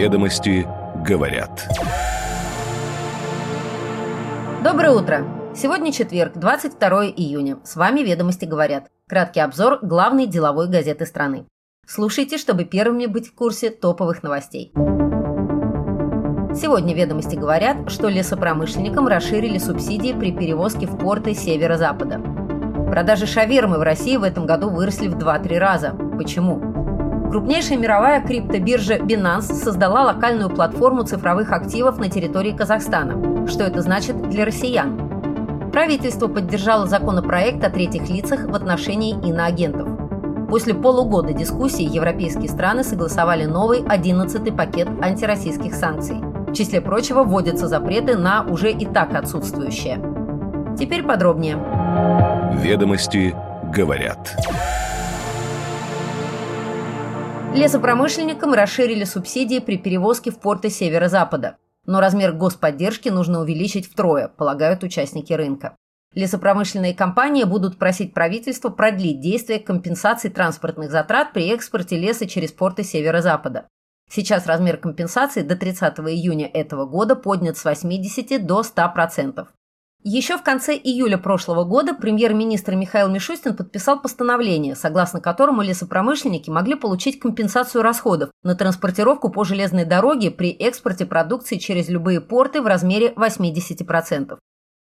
Ведомости говорят. Доброе утро! Сегодня четверг, 22 июня. С вами «Ведомости говорят». Краткий обзор главной деловой газеты страны. Слушайте, чтобы первыми быть в курсе топовых новостей. Сегодня «Ведомости говорят», что лесопромышленникам расширили субсидии при перевозке в порты северо-запада. Продажи шавермы в России в этом году выросли в 2-3 раза. Почему? Крупнейшая мировая криптобиржа Binance создала локальную платформу цифровых активов на территории Казахстана. Что это значит для россиян? Правительство поддержало законопроект о третьих лицах в отношении иноагентов. После полугода дискуссий европейские страны согласовали новый 11-й пакет антироссийских санкций. В числе прочего вводятся запреты на уже и так отсутствующие. Теперь подробнее. Ведомости говорят. Лесопромышленникам расширили субсидии при перевозке в порты северо-запада. Но размер господдержки нужно увеличить втрое, полагают участники рынка. Лесопромышленные компании будут просить правительство продлить действие компенсации транспортных затрат при экспорте леса через порты северо-запада. Сейчас размер компенсации до 30 июня этого года поднят с 80 до 100%. Еще в конце июля прошлого года премьер-министр Михаил Мишустин подписал постановление, согласно которому лесопромышленники могли получить компенсацию расходов на транспортировку по железной дороге при экспорте продукции через любые порты в размере 80%.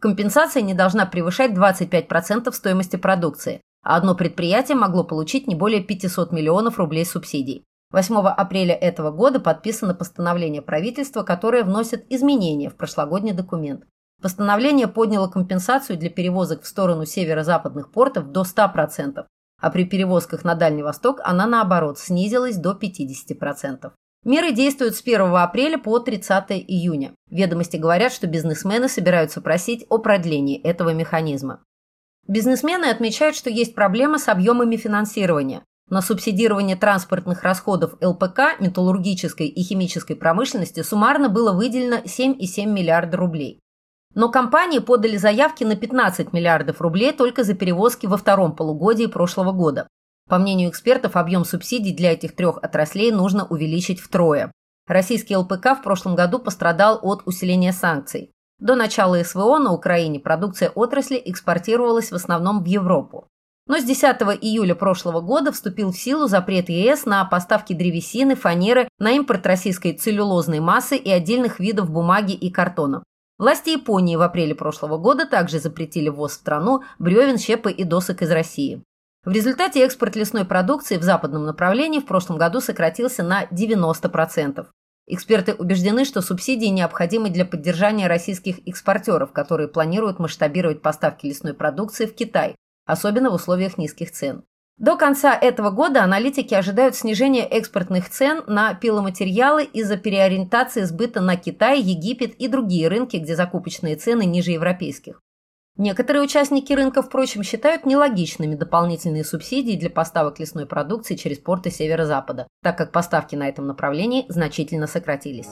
Компенсация не должна превышать 25% стоимости продукции, а одно предприятие могло получить не более 500 миллионов рублей субсидий. 8 апреля этого года подписано постановление правительства, которое вносит изменения в прошлогодний документ. Постановление подняло компенсацию для перевозок в сторону северо-западных портов до 100%, а при перевозках на Дальний Восток она, наоборот, снизилась до 50%. Меры действуют с 1 апреля по 30 июня. Ведомости говорят, что бизнесмены собираются просить о продлении этого механизма. Бизнесмены отмечают, что есть проблема с объемами финансирования. На субсидирование транспортных расходов ЛПК, металлургической и химической промышленности суммарно было выделено 7,7 миллиарда рублей. Но компании подали заявки на 15 миллиардов рублей только за перевозки во втором полугодии прошлого года. По мнению экспертов, объем субсидий для этих трех отраслей нужно увеличить втрое. Российский ЛПК в прошлом году пострадал от усиления санкций. До начала СВО на Украине продукция отрасли экспортировалась в основном в Европу. Но с 10 июля прошлого года вступил в силу запрет ЕС на поставки древесины, фанеры, на импорт российской целлюлозной массы и отдельных видов бумаги и картона. Власти Японии в апреле прошлого года также запретили ввоз в страну бревен, щепы и досок из России. В результате экспорт лесной продукции в западном направлении в прошлом году сократился на 90%. Эксперты убеждены, что субсидии необходимы для поддержания российских экспортеров, которые планируют масштабировать поставки лесной продукции в Китай, особенно в условиях низких цен. До конца этого года аналитики ожидают снижения экспортных цен на пиломатериалы из-за переориентации сбыта на Китай, Египет и другие рынки, где закупочные цены ниже европейских. Некоторые участники рынка, впрочем, считают нелогичными дополнительные субсидии для поставок лесной продукции через порты северо-запада, так как поставки на этом направлении значительно сократились.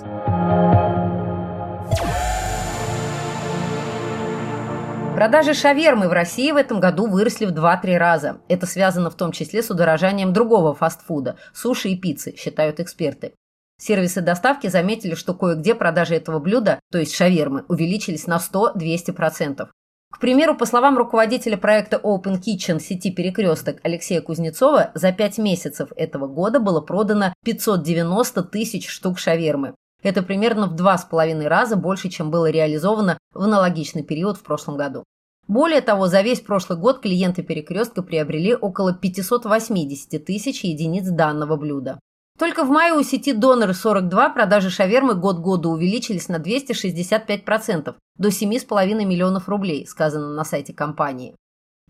Продажи шавермы в России в этом году выросли в 2-3 раза. Это связано в том числе с удорожанием другого фастфуда – суши и пиццы, считают эксперты. Сервисы доставки заметили, что кое-где продажи этого блюда, то есть шавермы, увеличились на 100-200%. К примеру, по словам руководителя проекта Open Kitchen сети «Перекресток» Алексея Кузнецова, за 5 месяцев этого года было продано 590 тысяч штук шавермы. Это примерно в два с половиной раза больше, чем было реализовано в аналогичный период в прошлом году. Более того, за весь прошлый год клиенты «Перекрестка» приобрели около 580 тысяч единиц данного блюда. Только в мае у сети «Донор 42» продажи шавермы год году увеличились на 265%, до 7,5 миллионов рублей, сказано на сайте компании.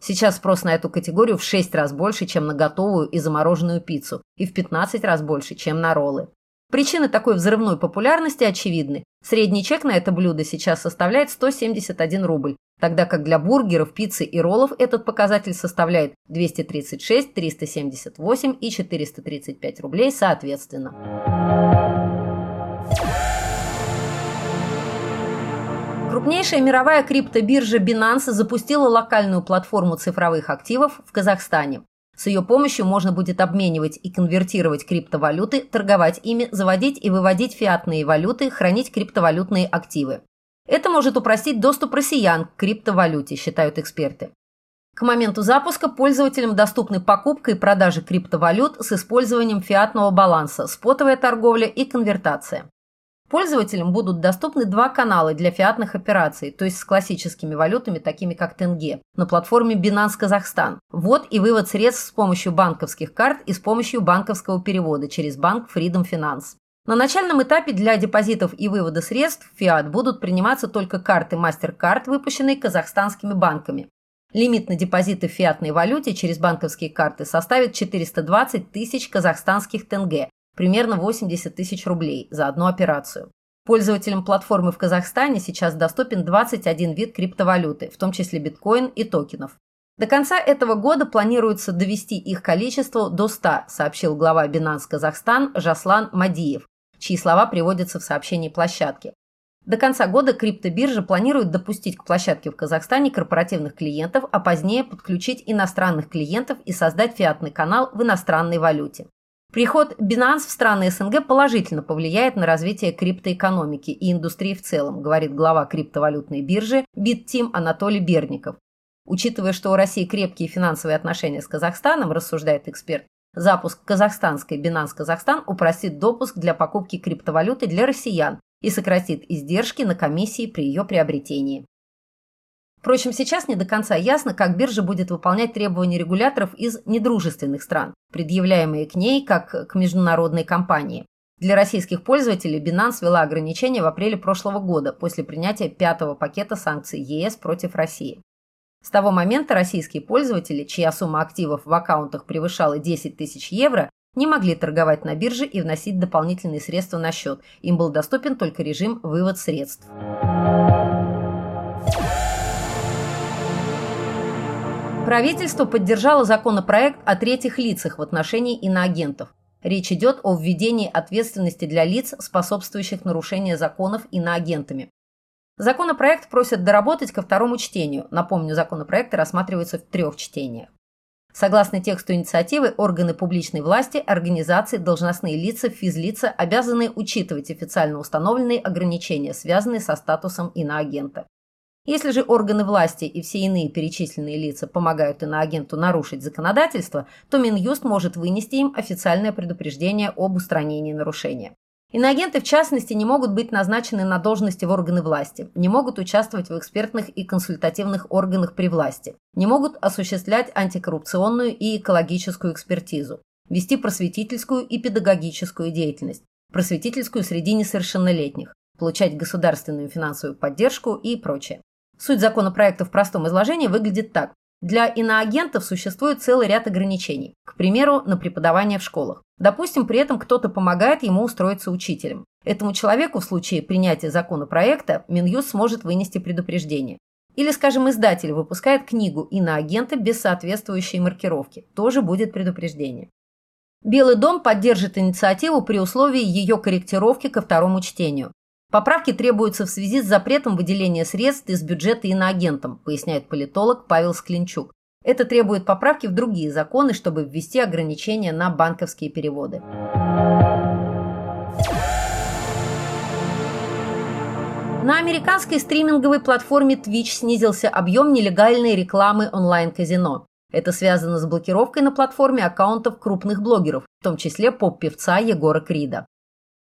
Сейчас спрос на эту категорию в 6 раз больше, чем на готовую и замороженную пиццу, и в 15 раз больше, чем на роллы. Причины такой взрывной популярности очевидны. Средний чек на это блюдо сейчас составляет 171 рубль, тогда как для бургеров, пиццы и роллов этот показатель составляет 236, 378 и 435 рублей соответственно. Крупнейшая мировая криптобиржа Binance запустила локальную платформу цифровых активов в Казахстане. С ее помощью можно будет обменивать и конвертировать криптовалюты, торговать ими, заводить и выводить фиатные валюты, хранить криптовалютные активы. Это может упростить доступ россиян к криптовалюте, считают эксперты. К моменту запуска пользователям доступны покупка и продажа криптовалют с использованием фиатного баланса, спотовая торговля и конвертация. Пользователям будут доступны два канала для фиатных операций, то есть с классическими валютами, такими как тенге, на платформе Binance Казахстан. Ввод и вывод средств с помощью банковских карт и с помощью банковского перевода через банк Freedom Finance. На начальном этапе для депозитов и вывода средств в фиат будут приниматься только карты MasterCard, выпущенные казахстанскими банками. Лимит на депозиты в фиатной валюте через банковские карты составит 420 тысяч казахстанских тенге, примерно 80 тысяч рублей за одну операцию. Пользователям платформы в Казахстане сейчас доступен 21 вид криптовалюты, в том числе биткоин и токенов. До конца этого года планируется довести их количество до 100, сообщил глава Binance Казахстан Жаслан Мадиев, чьи слова приводятся в сообщении площадки. До конца года криптобиржа планирует допустить к площадке в Казахстане корпоративных клиентов, а позднее подключить иностранных клиентов и создать фиатный канал в иностранной валюте. Приход Binance в страны СНГ положительно повлияет на развитие криптоэкономики и индустрии в целом, говорит глава криптовалютной биржи BitTeam Анатолий Берников. Учитывая, что у России крепкие финансовые отношения с Казахстаном, рассуждает эксперт, запуск казахстанской Binance Казахстан упростит допуск для покупки криптовалюты для россиян и сократит издержки на комиссии при ее приобретении. Впрочем, сейчас не до конца ясно, как биржа будет выполнять требования регуляторов из недружественных стран, предъявляемые к ней как к международной компании. Для российских пользователей Binance ввела ограничения в апреле прошлого года после принятия пятого пакета санкций ЕС против России. С того момента российские пользователи, чья сумма активов в аккаунтах превышала 10 тысяч евро, не могли торговать на бирже и вносить дополнительные средства на счет. Им был доступен только режим вывод средств. Правительство поддержало законопроект о третьих лицах в отношении иноагентов. Речь идет о введении ответственности для лиц, способствующих нарушению законов иноагентами. Законопроект просят доработать ко второму чтению. Напомню, законопроекты рассматриваются в трех чтениях. Согласно тексту инициативы, органы публичной власти, организации, должностные лица, физлица обязаны учитывать официально установленные ограничения, связанные со статусом иноагента. Если же органы власти и все иные перечисленные лица помогают иноагенту нарушить законодательство, то Минюст может вынести им официальное предупреждение об устранении нарушения. Иноагенты, в частности, не могут быть назначены на должности в органы власти, не могут участвовать в экспертных и консультативных органах при власти, не могут осуществлять антикоррупционную и экологическую экспертизу, вести просветительскую и педагогическую деятельность, просветительскую среди несовершеннолетних, получать государственную финансовую поддержку и прочее. Суть законопроекта в простом изложении выглядит так. Для иноагентов существует целый ряд ограничений. К примеру, на преподавание в школах. Допустим, при этом кто-то помогает ему устроиться учителем. Этому человеку в случае принятия законопроекта Минюст сможет вынести предупреждение. Или, скажем, издатель выпускает книгу иноагента без соответствующей маркировки. Тоже будет предупреждение. Белый дом поддержит инициативу при условии ее корректировки ко второму чтению. Поправки требуются в связи с запретом выделения средств из бюджета иноагентам, поясняет политолог Павел Склинчук. Это требует поправки в другие законы, чтобы ввести ограничения на банковские переводы. На американской стриминговой платформе Twitch снизился объем нелегальной рекламы онлайн-казино. Это связано с блокировкой на платформе аккаунтов крупных блогеров, в том числе поп-певца Егора Крида.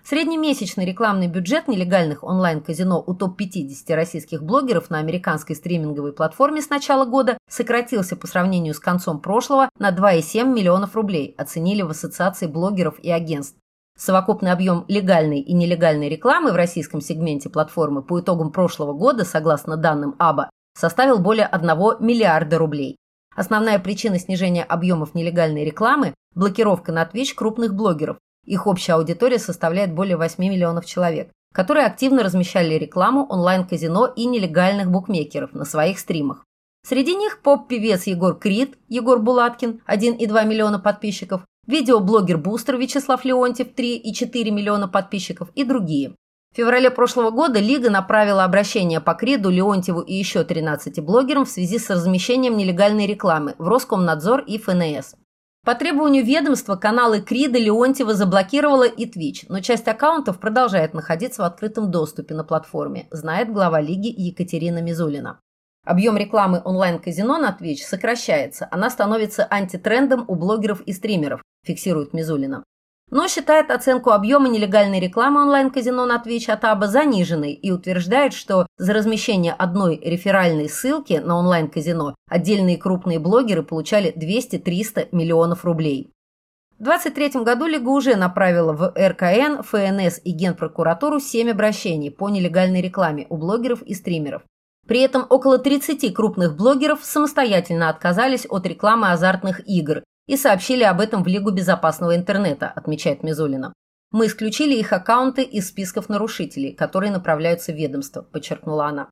Среднемесячный рекламный бюджет нелегальных онлайн-казино у топ-50 российских блогеров на американской стриминговой платформе с начала года сократился по сравнению с концом прошлого на 2,7 миллионов рублей, оценили в Ассоциации блогеров и агентств. Совокупный объем легальной и нелегальной рекламы в российском сегменте платформы по итогам прошлого года, согласно данным АБА, составил более 1 миллиарда рублей. Основная причина снижения объемов нелегальной рекламы – блокировка на Twitch крупных блогеров, их общая аудитория составляет более 8 миллионов человек, которые активно размещали рекламу онлайн-казино и нелегальных букмекеров на своих стримах. Среди них поп-певец Егор Крид, Егор Булаткин, 1,2 миллиона подписчиков, видеоблогер Бустер Вячеслав Леонтьев, 3,4 миллиона подписчиков и другие. В феврале прошлого года Лига направила обращение по Криду, Леонтьеву и еще 13 блогерам в связи с размещением нелегальной рекламы в Роскомнадзор и ФНС. По требованию ведомства каналы Крида Леонтьева заблокировала и Twitch, но часть аккаунтов продолжает находиться в открытом доступе на платформе, знает глава лиги Екатерина Мизулина. Объем рекламы онлайн-казино на Twitch сокращается, она становится антитрендом у блогеров и стримеров, фиксирует Мизулина но считает оценку объема нелегальной рекламы онлайн-казино на Twitch от АБА заниженной и утверждает, что за размещение одной реферальной ссылки на онлайн-казино отдельные крупные блогеры получали 200-300 миллионов рублей. В 2023 году Лига уже направила в РКН, ФНС и Генпрокуратуру 7 обращений по нелегальной рекламе у блогеров и стримеров. При этом около 30 крупных блогеров самостоятельно отказались от рекламы азартных игр и сообщили об этом в Лигу безопасного интернета, отмечает Мизулина. Мы исключили их аккаунты из списков нарушителей, которые направляются в ведомство, подчеркнула она.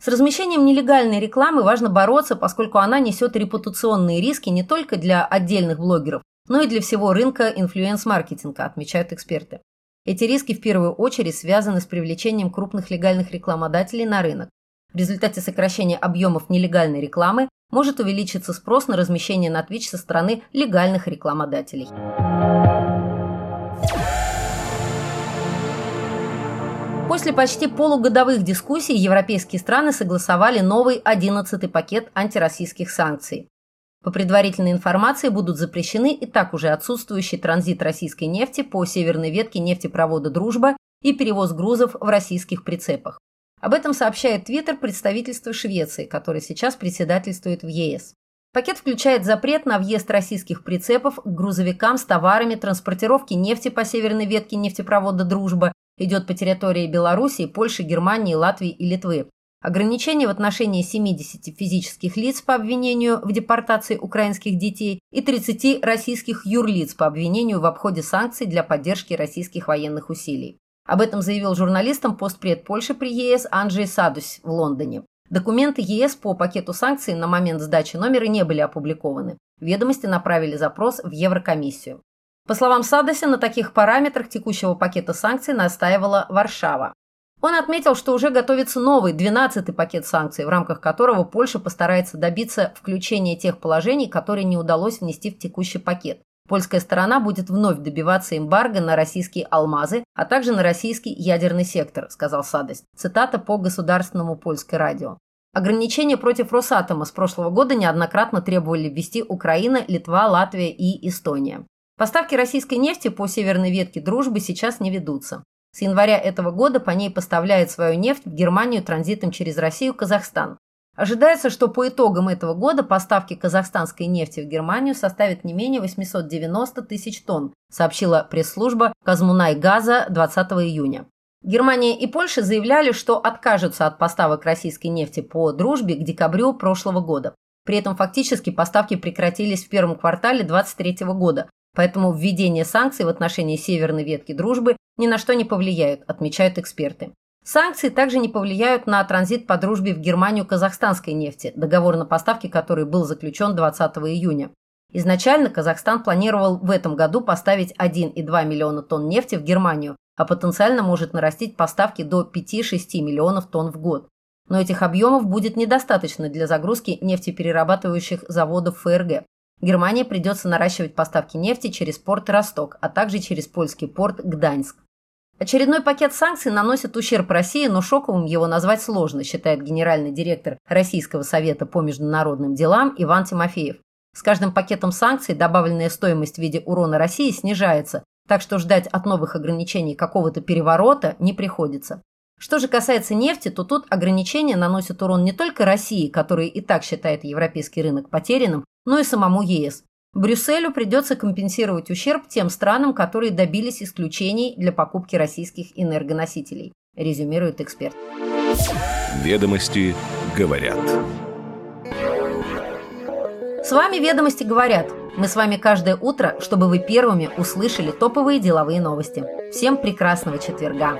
С размещением нелегальной рекламы важно бороться, поскольку она несет репутационные риски не только для отдельных блогеров, но и для всего рынка инфлюенс-маркетинга, отмечают эксперты. Эти риски в первую очередь связаны с привлечением крупных легальных рекламодателей на рынок. В результате сокращения объемов нелегальной рекламы может увеличиться спрос на размещение на Twitch со стороны легальных рекламодателей. После почти полугодовых дискуссий европейские страны согласовали новый 11-й пакет антироссийских санкций. По предварительной информации будут запрещены и так уже отсутствующий транзит российской нефти по северной ветке нефтепровода «Дружба» и перевоз грузов в российских прицепах. Об этом сообщает Твиттер представительства Швеции, которое сейчас председательствует в ЕС. Пакет включает запрет на въезд российских прицепов к грузовикам с товарами, транспортировки нефти по северной ветке нефтепровода «Дружба», идет по территории Белоруссии, Польши, Германии, Латвии и Литвы. Ограничения в отношении 70 физических лиц по обвинению в депортации украинских детей и 30 российских юрлиц по обвинению в обходе санкций для поддержки российских военных усилий. Об этом заявил журналистам постпред Польши при ЕС Анджей Садусь в Лондоне. Документы ЕС по пакету санкций на момент сдачи номера не были опубликованы. Ведомости направили запрос в Еврокомиссию. По словам Садося, на таких параметрах текущего пакета санкций настаивала Варшава. Он отметил, что уже готовится новый, 12-й пакет санкций, в рамках которого Польша постарается добиться включения тех положений, которые не удалось внести в текущий пакет. Польская сторона будет вновь добиваться эмбарго на российские алмазы, а также на российский ядерный сектор, сказал Садость. Цитата по государственному польское радио. Ограничения против Росатома с прошлого года неоднократно требовали ввести Украина, Литва, Латвия и Эстония. Поставки российской нефти по северной ветке дружбы сейчас не ведутся. С января этого года по ней поставляет свою нефть в Германию транзитом через Россию Казахстан. Ожидается, что по итогам этого года поставки казахстанской нефти в Германию составят не менее 890 тысяч тонн, сообщила пресс-служба Казмунай Газа 20 июня. Германия и Польша заявляли, что откажутся от поставок российской нефти по дружбе к декабрю прошлого года. При этом фактически поставки прекратились в первом квартале 2023 года, поэтому введение санкций в отношении северной ветки дружбы ни на что не повлияют, отмечают эксперты. Санкции также не повлияют на транзит по дружбе в Германию казахстанской нефти, договор на поставки которой был заключен 20 июня. Изначально Казахстан планировал в этом году поставить 1,2 миллиона тонн нефти в Германию, а потенциально может нарастить поставки до 5-6 миллионов тонн в год. Но этих объемов будет недостаточно для загрузки нефтеперерабатывающих заводов ФРГ. Германии придется наращивать поставки нефти через порт Росток, а также через польский порт Гданьск. Очередной пакет санкций наносит ущерб России, но шоковым его назвать сложно, считает генеральный директор Российского совета по международным делам Иван Тимофеев. С каждым пакетом санкций добавленная стоимость в виде урона России снижается, так что ждать от новых ограничений какого-то переворота не приходится. Что же касается нефти, то тут ограничения наносят урон не только России, которая и так считает европейский рынок потерянным, но и самому ЕС. Брюсселю придется компенсировать ущерб тем странам, которые добились исключений для покупки российских энергоносителей, резюмирует эксперт. Ведомости говорят. С вами «Ведомости говорят». Мы с вами каждое утро, чтобы вы первыми услышали топовые деловые новости. Всем прекрасного четверга.